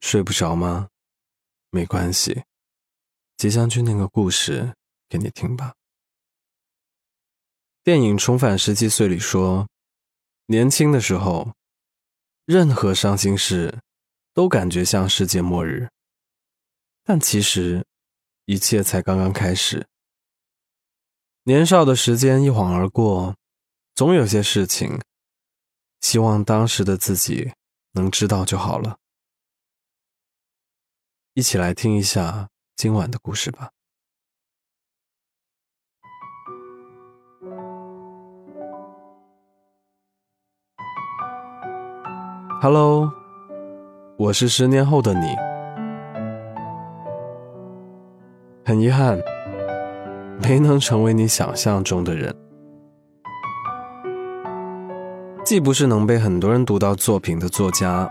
睡不着吗？没关系，即将去那个故事给你听吧。电影《重返十七岁》里说，年轻的时候，任何伤心事都感觉像世界末日，但其实一切才刚刚开始。年少的时间一晃而过，总有些事情，希望当时的自己能知道就好了。一起来听一下今晚的故事吧。Hello，我是十年后的你。很遗憾，没能成为你想象中的人。既不是能被很多人读到作品的作家，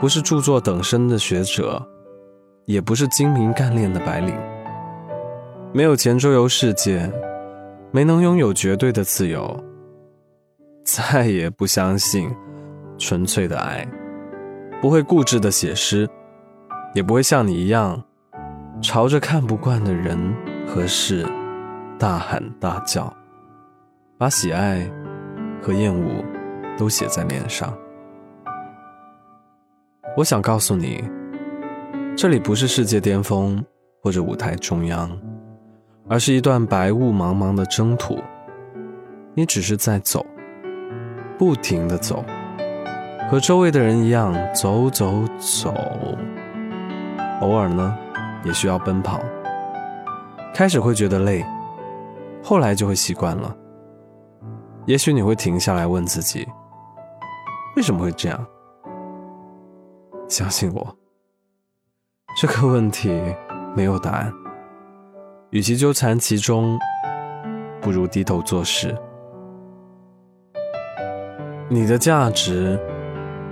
不是著作等身的学者。也不是精明干练的白领，没有钱周游世界，没能拥有绝对的自由，再也不相信纯粹的爱，不会固执的写诗，也不会像你一样，朝着看不惯的人和事大喊大叫，把喜爱和厌恶都写在脸上。我想告诉你。这里不是世界巅峰或者舞台中央，而是一段白雾茫茫的征途。你只是在走，不停的走，和周围的人一样走走走。偶尔呢，也需要奔跑。开始会觉得累，后来就会习惯了。也许你会停下来问自己，为什么会这样？相信我。这个问题没有答案，与其纠缠其中，不如低头做事。你的价值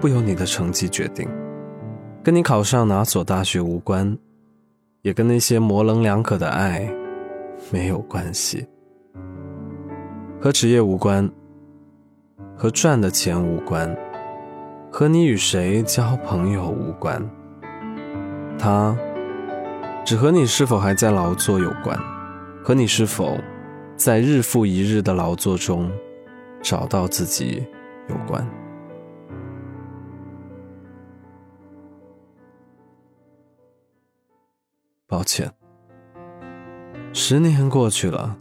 不由你的成绩决定，跟你考上哪所大学无关，也跟那些模棱两可的爱没有关系，和职业无关，和赚的钱无关，和你与谁交朋友无关。它只和你是否还在劳作有关，和你是否在日复一日的劳作中找到自己有关。抱歉，十年过去了，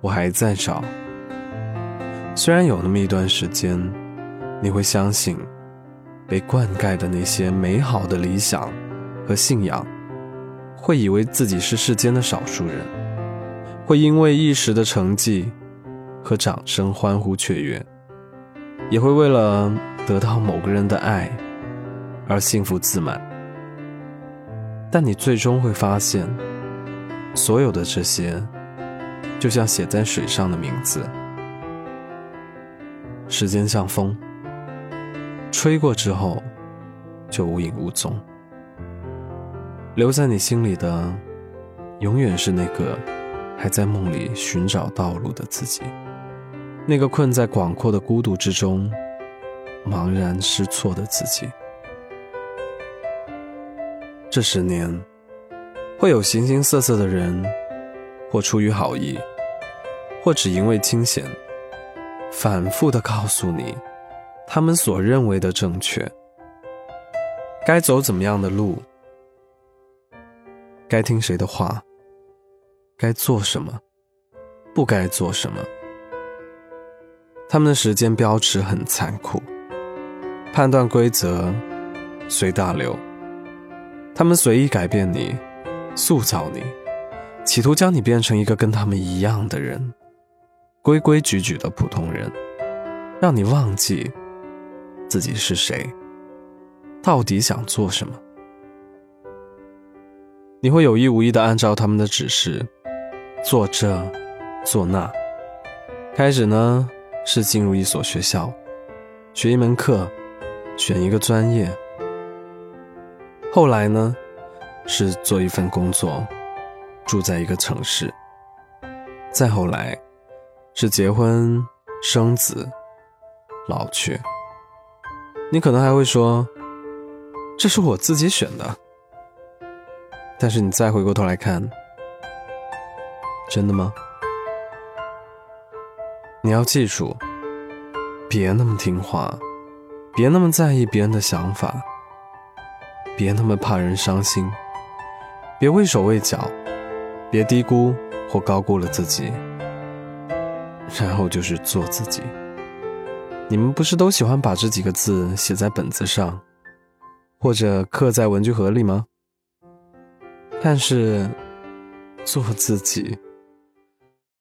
我还在找。虽然有那么一段时间，你会相信。被灌溉的那些美好的理想和信仰，会以为自己是世间的少数人，会因为一时的成绩和掌声欢呼雀跃，也会为了得到某个人的爱而幸福自满。但你最终会发现，所有的这些，就像写在水上的名字，时间像风。吹过之后，就无影无踪。留在你心里的，永远是那个还在梦里寻找道路的自己，那个困在广阔的孤独之中，茫然失措的自己。这十年，会有形形色色的人，或出于好意，或只因为清闲，反复的告诉你。他们所认为的正确，该走怎么样的路，该听谁的话，该做什么，不该做什么。他们的时间标尺很残酷，判断规则随大流。他们随意改变你，塑造你，企图将你变成一个跟他们一样的人，规规矩矩的普通人，让你忘记。自己是谁？到底想做什么？你会有意无意的按照他们的指示做这做那。开始呢是进入一所学校，学一门课，选一个专业。后来呢是做一份工作，住在一个城市。再后来是结婚生子，老去。你可能还会说，这是我自己选的。但是你再回过头来看，真的吗？你要记住，别那么听话，别那么在意别人的想法，别那么怕人伤心，别畏手畏脚，别低估或高估了自己。然后就是做自己。你们不是都喜欢把这几个字写在本子上，或者刻在文具盒里吗？但是，做自己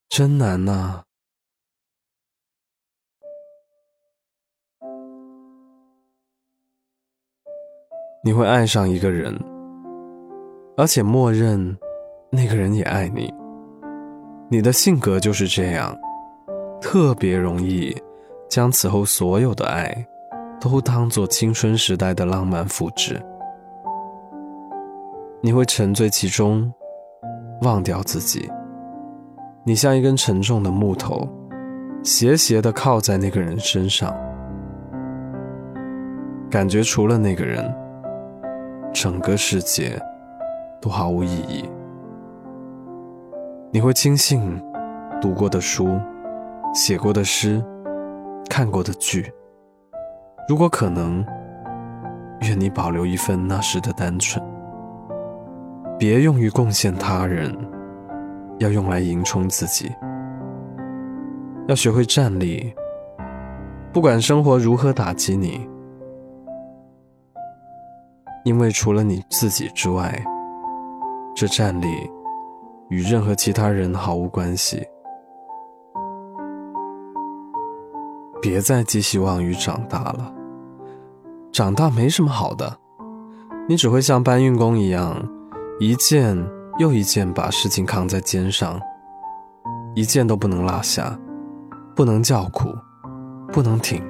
真难呐。你会爱上一个人，而且默认那个人也爱你。你的性格就是这样，特别容易将此后所有的爱都当做青春时代的浪漫复制。你会沉醉其中，忘掉自己。你像一根沉重的木头，斜斜地靠在那个人身上，感觉除了那个人。整个世界都毫无意义。你会轻信读过的书、写过的诗、看过的剧。如果可能，愿你保留一份那时的单纯，别用于贡献他人，要用来迎充自己。要学会站立，不管生活如何打击你。因为除了你自己之外，这站立与任何其他人毫无关系。别再寄希望于长大了，长大没什么好的，你只会像搬运工一样，一件又一件把事情扛在肩上，一件都不能落下，不能叫苦，不能停，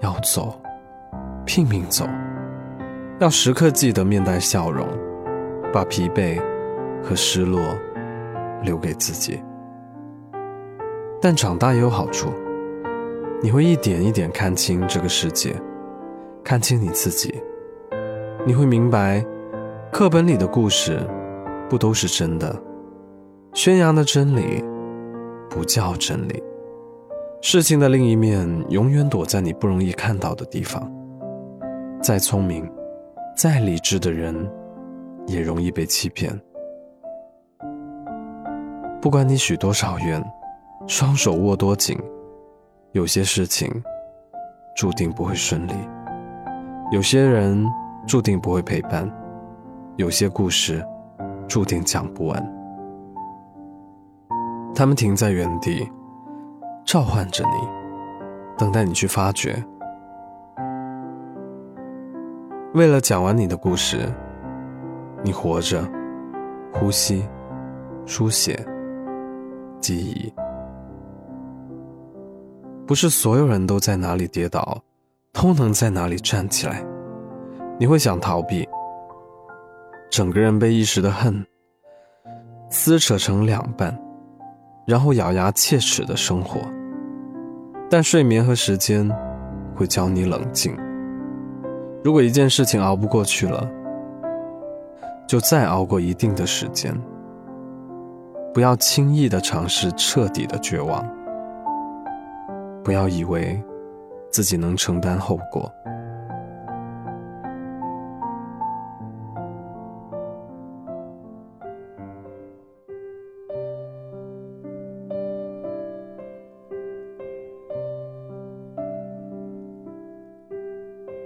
要走，拼命走。要时刻记得面带笑容，把疲惫和失落留给自己。但长大也有好处，你会一点一点看清这个世界，看清你自己。你会明白，课本里的故事不都是真的，宣扬的真理不叫真理。事情的另一面永远躲在你不容易看到的地方。再聪明。再理智的人，也容易被欺骗。不管你许多少愿，双手握多紧，有些事情注定不会顺利，有些人注定不会陪伴，有些故事注定讲不完。他们停在原地，召唤着你，等待你去发掘。为了讲完你的故事，你活着，呼吸，书写，记忆。不是所有人都在哪里跌倒，都能在哪里站起来。你会想逃避，整个人被一时的恨撕扯成两半，然后咬牙切齿的生活。但睡眠和时间会教你冷静。如果一件事情熬不过去了，就再熬过一定的时间。不要轻易的尝试彻底的绝望，不要以为自己能承担后果。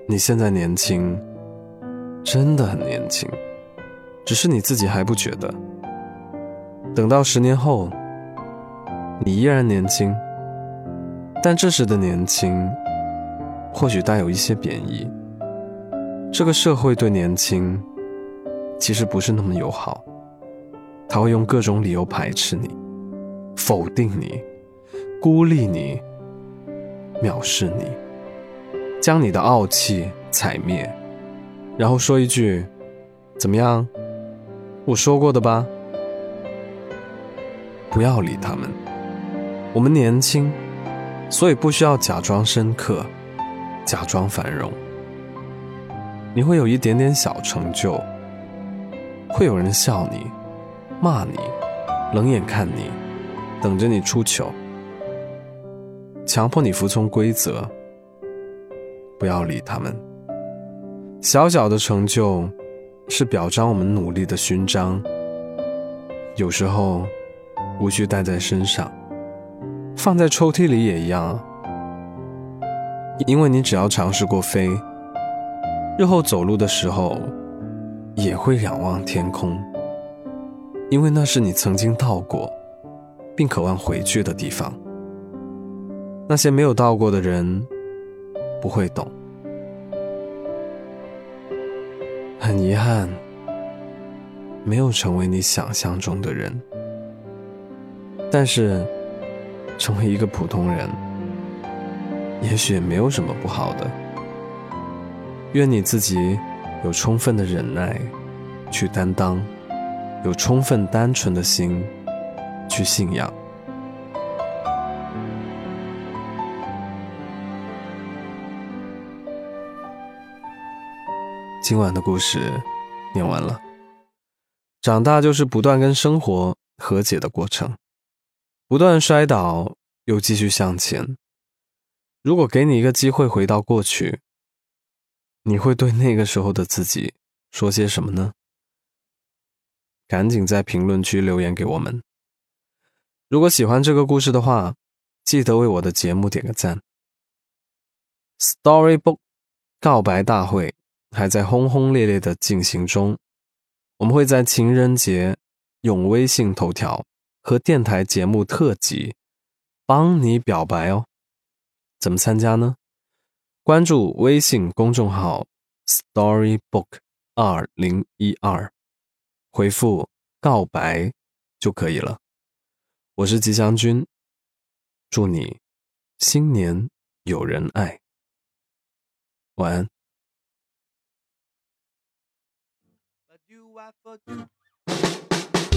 你现在年轻，真的很年轻，只是你自己还不觉得。等到十年后，你依然年轻，但这时的年轻，或许带有一些贬义。这个社会对年轻，其实不是那么友好，他会用各种理由排斥你，否定你，孤立你，藐视你。将你的傲气踩灭，然后说一句：“怎么样？我说过的吧。”不要理他们。我们年轻，所以不需要假装深刻，假装繁荣。你会有一点点小成就，会有人笑你、骂你、冷眼看你，等着你出糗，强迫你服从规则。不要理他们。小小的成就，是表彰我们努力的勋章。有时候，无需带在身上，放在抽屉里也一样。因为你只要尝试过飞，日后走路的时候，也会仰望天空。因为那是你曾经到过，并渴望回去的地方。那些没有到过的人。不会懂，很遗憾，没有成为你想象中的人。但是，成为一个普通人，也许也没有什么不好的。愿你自己有充分的忍耐去担当，有充分单纯的心去信仰。今晚的故事念完了。长大就是不断跟生活和解的过程，不断摔倒又继续向前。如果给你一个机会回到过去，你会对那个时候的自己说些什么呢？赶紧在评论区留言给我们。如果喜欢这个故事的话，记得为我的节目点个赞。Storybook 告白大会。还在轰轰烈烈的进行中，我们会在情人节用微信头条和电台节目特辑帮你表白哦。怎么参加呢？关注微信公众号 Storybook 二零一二，回复告白就可以了。我是吉祥君，祝你新年有人爱，晚安。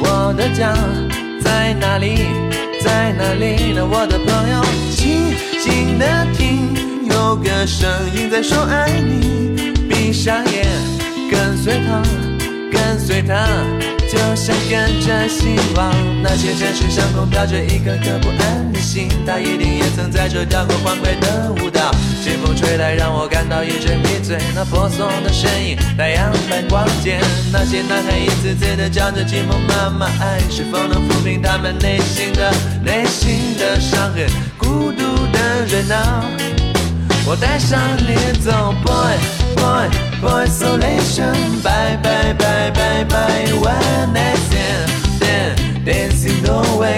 我的家在哪里？在哪里呢？我的朋友，静静的听，有个声音在说爱你。闭上眼，跟随他，跟随他。跟着希望，那些城市上空飘着一颗颗不安的心，他一定也曾在这跳过欢快的舞蹈。清风吹来，让我感到一阵迷醉。那婆娑的身影，太阳般光洁。那些男孩一次次的叫着寂寞妈妈，爱是否能抚平他们内心的内心的伤痕？孤独的人啊，我带上你走。boy, boy isolation. Bye, bye, bye, bye, bye. One night stand, dancing the way.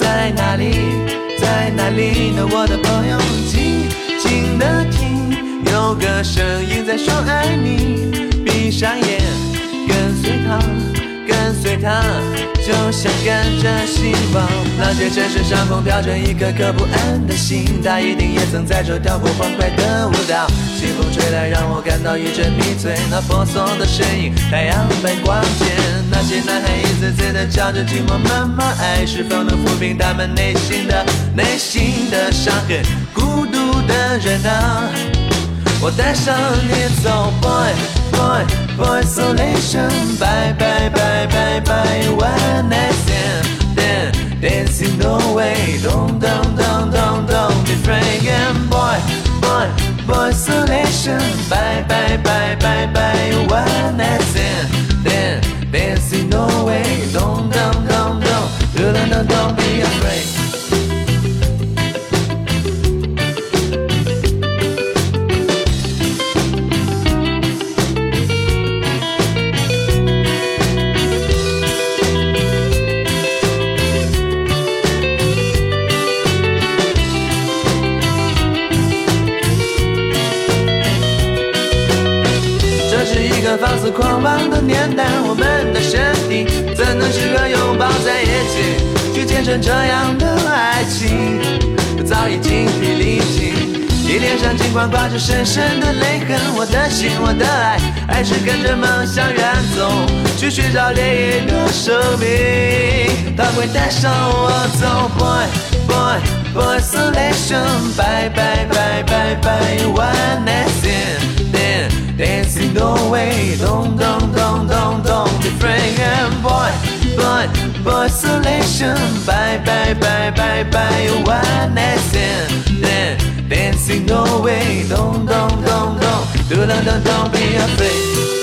在哪里？在哪里呢，我的朋友？静静的听，有个声音在说爱你。闭上眼，跟随他，跟随他，就像跟着希望。那些城市上空飘着一颗颗不安的心，他一定也曾在这跳过欢快的舞蹈。西风吹来，让我感到一阵迷醉。那婆娑的身影，太阳般光洁。那些男孩一次次的叫着寂寞妈妈，爱是否能抚平他们内心的内心的伤痕？孤独的人啊，我带上你走，boy boy, boy, isolation. Bye, bye, bye, bye, bye, one night stand. Then, dancing no way. Don't, don't, don't, don't, don't be afraid. And boy, boy, boy, isolation. Bye, bye, bye, bye, bye, one night stand. Then, dancing no way. Don't, don't, don't, don't, don't, don't, don't be afraid. 这样的爱情？早已精疲力尽，你脸上尽管挂着深深的泪痕，我的心，我的爱，还是跟着梦想远走，去寻找另一个生命，它会带上我走，boy boy boy isolation，bye bye bye bye bye，one night stand。Dancing no way, don't, don't, don't, don't, don't be afraid. Isolation. Bye, bye, bye, bye, bye. One night stand. Then, dancing no way, don't, don't, don't, don't, do, don't, don't, don't be afraid.